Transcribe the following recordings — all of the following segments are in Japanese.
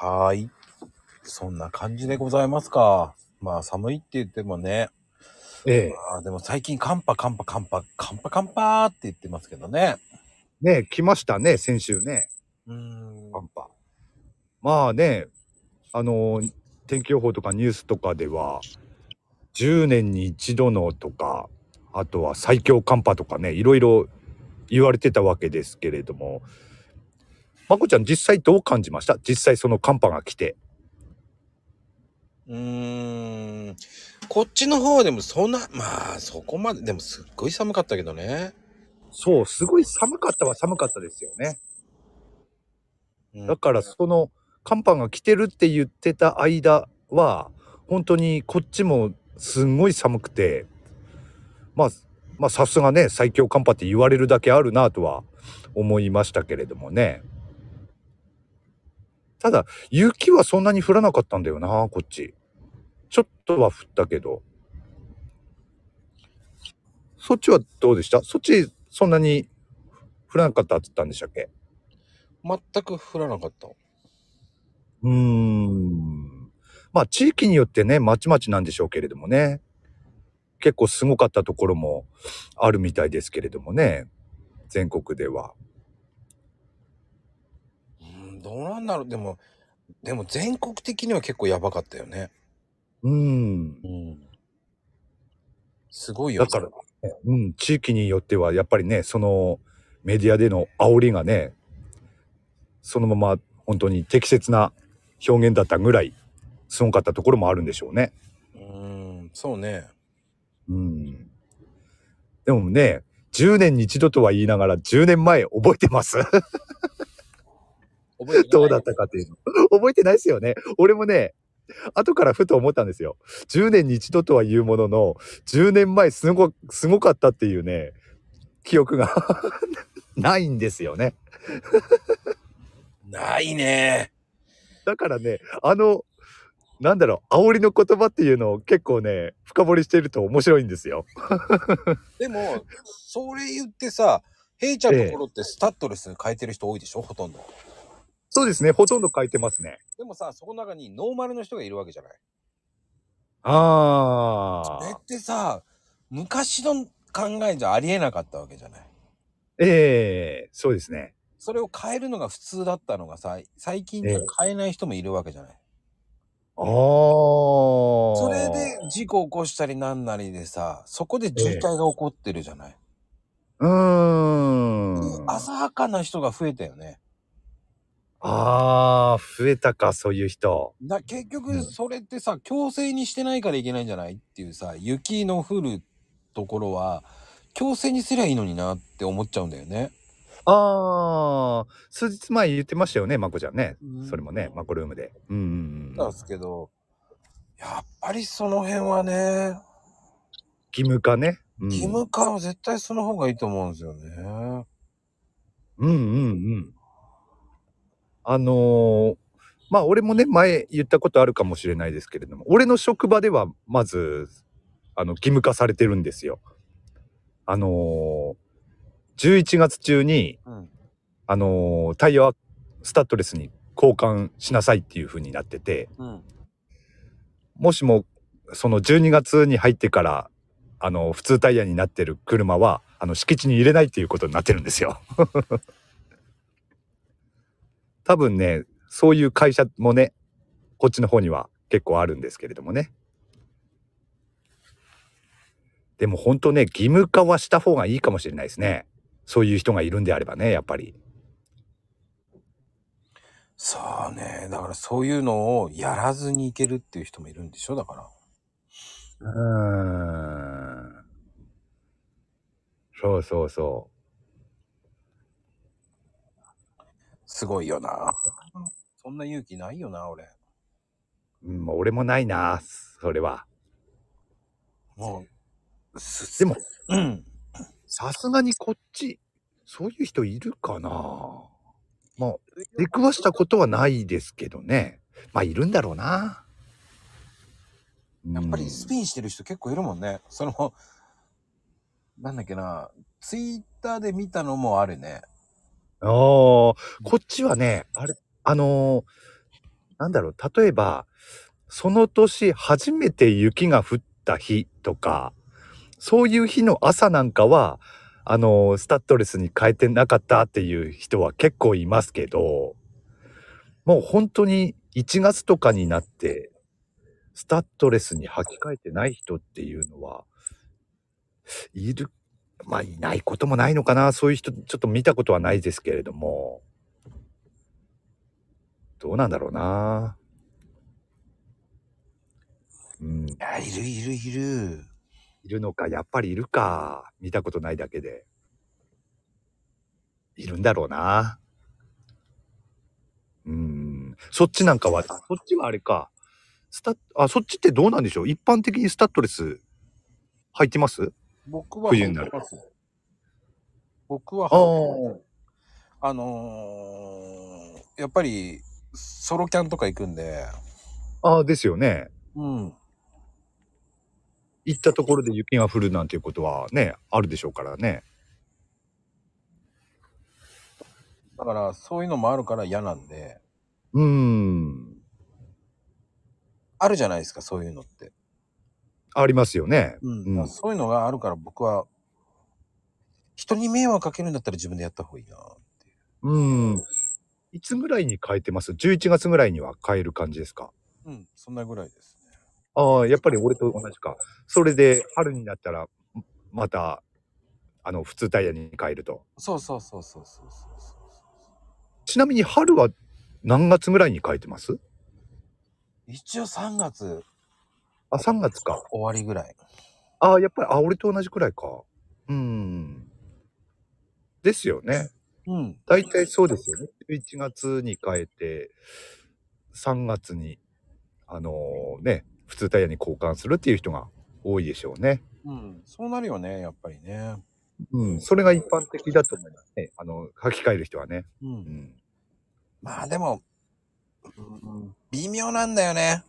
はーい。そんな感じでございますか。まあ寒いって言ってもね。ええ。あーでも最近寒波寒波寒波寒波寒波って言ってますけどね。ね来ましたね、先週ね。うーん。寒波。まあね、あのー天気予報とかニュースとかでは、10年に一度のとか、あとは最強寒波とかね、いろいろ言われてたわけですけれども、まこちゃん実際どう感じました？実際その寒波が来て。うーん。こっちの方でもそんな、まあそこまで、でもすっごい寒かったけどね。そう、すごい寒かったは寒かったですよね。うんだからその寒波が来てるって言ってた間は本当にこっちもすんごい寒くてまあまあさすがね最強寒波って言われるだけあるなとは思いましたけれどもねただ雪はそんなに降らなかったんだよなこっちちょっとは降ったけどそっちはどうでした？そっちそんなに降らなかったって言ったんでしたっけ？全く降らなかった。うーん。まあ地域によってね、まちまちなんでしょうけれどもね。結構すごかったところもあるみたいですけれどもね。全国では。うん、どうなんだろう。でも、でも全国的には結構やばかったよね。うーん。うん。すごいよ。だから、うん、地域によってはやっぱりね、そのメディアでの煽りがね、そのまま本当に適切な表現だったぐらいすごかったところもあるんでしょうね。うん、そうね。うん。でもね、10年に一度とは言いながら10年前覚えてます？覚えてどうだったかっていうの。覚えてないですよね。俺もね、後からふと思ったんですよ。10年に一度とは言うものの、10年前すご、すごかったっていうね、記憶が ないんですよね。ないね。だからね、あの、なんだろう、煽りの言葉っていうのを結構ね、深掘りしてると面白いんですよ。でも、それ言ってさ、ヘイちゃんのところってスタッドレス変えてる人多いでしょ？ほとんど。そうですね、ほとんど書いてますね。でもさ、そこの中にノーマルの人がいるわけじゃない？ああ。それってさ、昔の考えじゃありえなかったわけじゃない？ええそうですね。それを変えるのが普通だったのがさ、最近じゃ変えない人もいるわけじゃない？ああ。それで事故起こしたりなんなりでさ、そこで渋滞が起こってるじゃない？うーん。浅はかな人が増えたよね。ああ、増えたか、そういう人。だ結うん局それってさ、強制にしてないからいけないんじゃないっていうさ、雪の降るところは、強制にすりゃいいのになって思っちゃうんだよね。ああ、数日前言ってましたよね、まこちゃんね。うんそれもね、マコルームで。うんうんうん。なんですけど、やっぱりその辺はね、義務化ね。うん、義務化は絶対その方がいいと思うんですよね。うんうんうん。あのーまあ俺もね、前言ったことあるかもしれないですけれども、俺の職場ではまず、あの、義務化されてるんですよ。あのー11月中に、うん。あのータイヤはスタッドレスに交換しなさいっていう風になってて、うん。もしもその12月に入ってからあの普通タイヤになってる車はあの敷地に入れないっていうことになってるんですよ。多分ねそういう会社もねこっちの方には結構あるんですけれどもね。でも本当ね義務化はした方がいいかもしれないですね。そういう人がいるんであればねやっぱり。さあね、だからそういうのをやらずにいけるっていう人もいるんでしょ？だから。うーん。そうそうそう。すごいよな。そんな勇気ないよな、俺。うん、まあ俺もないな、それは。もう、すでも、うん。さすがにこっち、そういう人いるかなまあ、出くわしたことはないですけどね。まあ、いるんだろうな。やっぱりうんスピンしてる人結構いるもんね。その、なんだっけな、ツイッターで見たのもあるね。ああ、こっちはね、あれ、あのーなんだろう、例えば、その年初めて雪が降った日とか、そういう日の朝なんかは、あの、スタッドレスに変えてなかったっていう人は結構いますけど、もう本当に1月とかになって、スタッドレスに履き替えてない人っていうのは、いる、まあいないこともないのかな。そういう人、ちょっと見たことはないですけれども、どうなんだろうな。うん、いや、いるいるいる。いるのか、やっぱりいるか。見たことないだけで。いるんだろうな。うん。そっちなんかは、あそっちはあれか。スタあ、そっちってどうなんでしょう一般的にスタッドレス履いてます？僕は冬になる僕はあのーやっぱりソロキャンとか行くんで、ああ、ですよね。うん。行ったところで雪が降るなんていうことはね、あるでしょうからね。だからそういうのもあるから嫌なんで、うーん。あるじゃないですか、そういうのって。ありますよね。うん。うんそういうのがあるから僕は、人に迷惑かけるんだったら自分でやった方がいいなっていう。うん。いつぐらいに変えてます ?11 月ぐらいには変える感じですか？うん、そんなぐらいですね。ああ、やっぱり俺と同じか。それで春になったら、また、あの、普通タイヤに変えると。そうそうそうそうそうそうそう。ちなみに春は何月ぐらいに変えてます？一応3月あ、3月か。終わりぐらい。ああ、やっぱり、あ、俺と同じくらいか。うん。ですよね。うん。大体そうですよね。11月に変えて、3月に、あのね、普通タイヤに交換するっていう人が多いでしょうね。うん。そうなるよね、やっぱりね。うん。それが一般的だと思いますね。あの、履き替える人はね。う。うんん。まあでも、うん微妙なんだよね。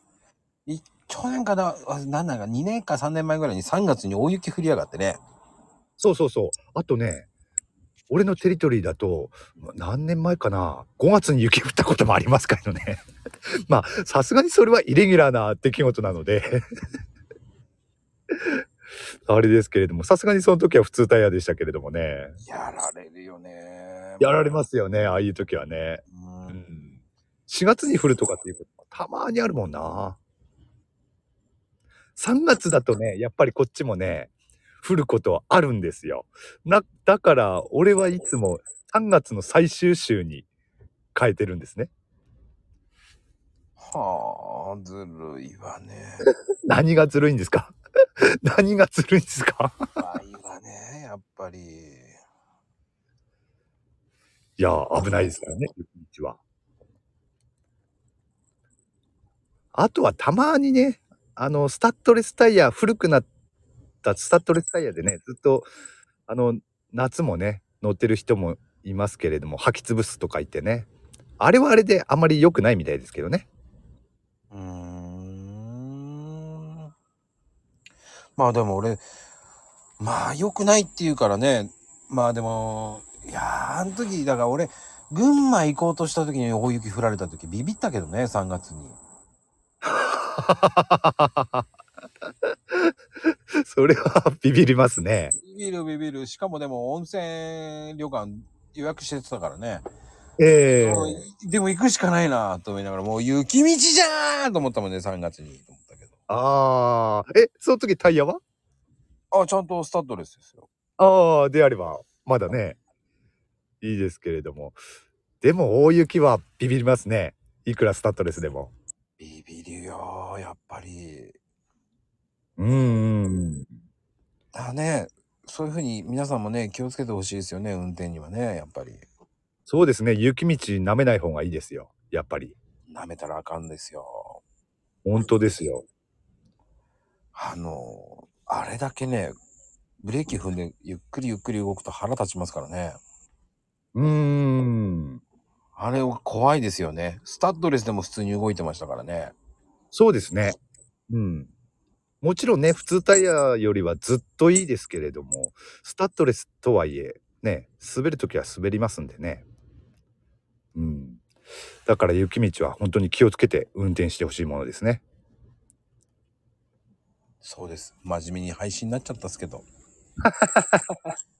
い去年かな、あなんだか2年か3年前ぐらいに3月に大雪降りやがってね。そうそうそう。あとね、俺のテリトリーだと、何年前かな ?5 月に雪降ったこともありますからね。まあ、さすがにそれはイレギュラーな出来事なので、あれですけれども、さすがにその時は普通タイヤでしたけれどもね。やられるよね。やられますよね、ああいう時はね。う。うんん。4月に降るとかっていうこともたまにあるもんな。3月だとね、やっぱりこっちもね、降ることあるんですよ。な、だから俺はいつも3月の最終週に変えてるんですね。はあ、ずるいわね。何がずるいんですか？何がずるいんですか？怖いわね、やっぱり。いや、危ないですからね、雪道は。あとはたまにね、あの、スタッドレスタイヤ、古くなったスタッドレスタイヤでね、ずっと、あの、夏もね、乗ってる人もいますけれども、履き潰すとか言ってね。あれはあれであまり良くないみたいですけどね。うーん。まあでも俺、まあ良くないって言うからね。まあでも、いやー、あの時、だから俺、群馬行こうとした時に大雪降られた時ビビったけどね、3月に。それはビビりますね。ビビるビビる。しかもでも温泉旅館予約してたからね。ええもういでも行くしかないなと思いながら、もう雪道じゃーんと思ったもんね、3月に。と思ったけど。ああ、え、その時タイヤは？あ、ちゃんとスタッドレスですよ。ああ、であれば、まだね、いいですけれども。でも、大雪はビビりますね。いくらスタッドレスでも。ビビるよー、やっぱり。うんうん。だね、そういうふうに皆さんもね、気をつけてほしいですよね、運転にはね、やっぱり。そうですね。雪道舐めない方がいいですよ。やっぱり。舐めたらあかんですよ。本当ですよ。あの、あれだけね、ブレーキ踏んでゆっくりゆっくり動くと腹立ちますからね。うーん。あれ怖いですよね。スタッドレスでも普通に動いてましたからね。そうですね。うん。もちろんね、普通タイヤよりはずっといいですけれども、スタッドレスとはいえ、ね、滑るときは滑りますんでね。うん。だから雪道は本当に気をつけて運転してほしいものですね。そうです。真面目に配信になっちゃったっすけど。